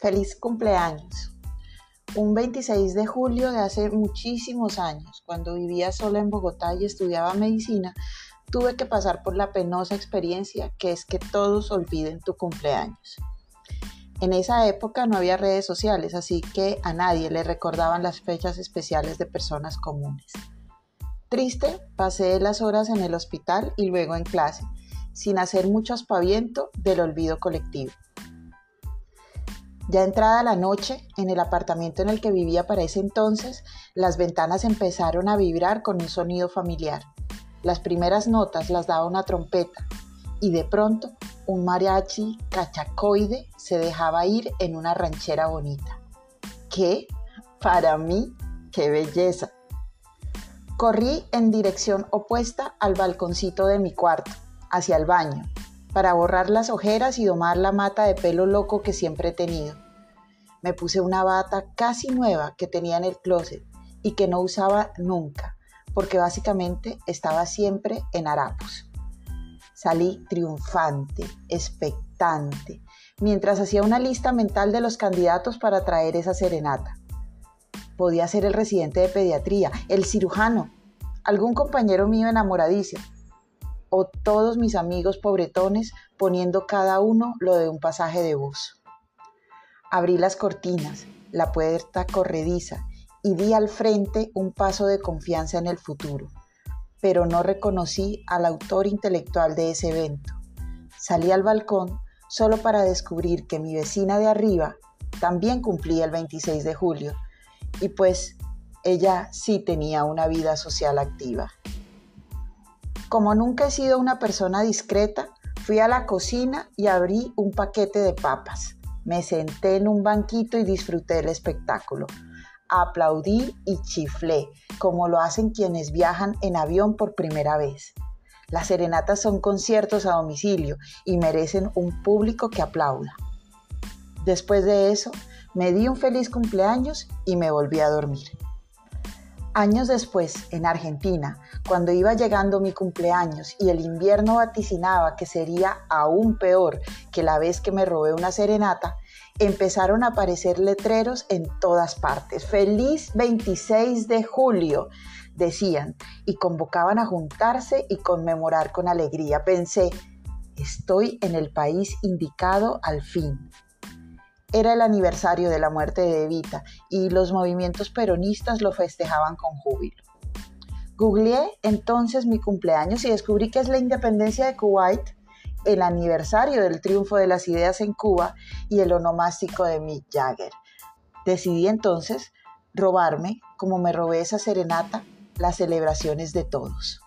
Feliz cumpleaños. Un 26 de julio de hace muchísimos años, cuando vivía sola en Bogotá y estudiaba medicina, tuve que pasar por la penosa experiencia que es que todos olviden tu cumpleaños. En esa época no había redes sociales, así que a nadie le recordaban las fechas especiales de personas comunes. Triste, pasé las horas en el hospital y luego en clase, sin hacer mucho aspaviento del olvido colectivo. Ya entrada la noche, en el apartamento en el que vivía para ese entonces, las ventanas empezaron a vibrar con un sonido familiar. Las primeras notas las daba una trompeta y de pronto un mariachi cachacoide se dejaba ir en una ranchera bonita. ¿Qué? Para mí, qué belleza. Corrí en dirección opuesta al balconcito de mi cuarto, hacia el baño, para borrar las ojeras y domar la mata de pelo loco que siempre he tenido. Me puse una bata casi nueva que tenía en el closet y que no usaba nunca, porque básicamente estaba siempre en harapos. Salí triunfante, expectante, mientras hacía una lista mental de los candidatos para traer esa serenata. Podía ser el residente de pediatría, el cirujano, algún compañero mío enamoradizo, o todos mis amigos pobretones poniendo cada uno lo de un pasaje de bus. Abrí las cortinas, la puerta corrediza y di al frente un paso de confianza en el futuro, pero no reconocí al autor intelectual de ese evento. Salí al balcón solo para descubrir que mi vecina de arriba también cumplía el 26 de julio y pues ella sí tenía una vida social activa. Como nunca he sido una persona discreta, fui a la cocina y abrí un paquete de papas. Me senté en un banquito y disfruté el espectáculo. Aplaudí y chiflé, como lo hacen quienes viajan en avión por primera vez. Las serenatas son conciertos a domicilio y merecen un público que aplauda. Después de eso, me di un feliz cumpleaños y me volví a dormir. Años después, en Argentina, cuando iba llegando mi cumpleaños y el invierno vaticinaba que sería aún peor que la vez que me robé una serenata, empezaron a aparecer letreros en todas partes. Feliz 26 de julio, decían, y convocaban a juntarse y conmemorar con alegría. Pensé, estoy en el país indicado al fin. Era el aniversario de la muerte de Evita y los movimientos peronistas lo festejaban con júbilo. Googleé entonces mi cumpleaños y descubrí que es la independencia de Kuwait, el aniversario del triunfo de las ideas en Cuba y el onomástico de Mick Jagger. Decidí entonces robarme, como me robé esa serenata, las celebraciones de todos.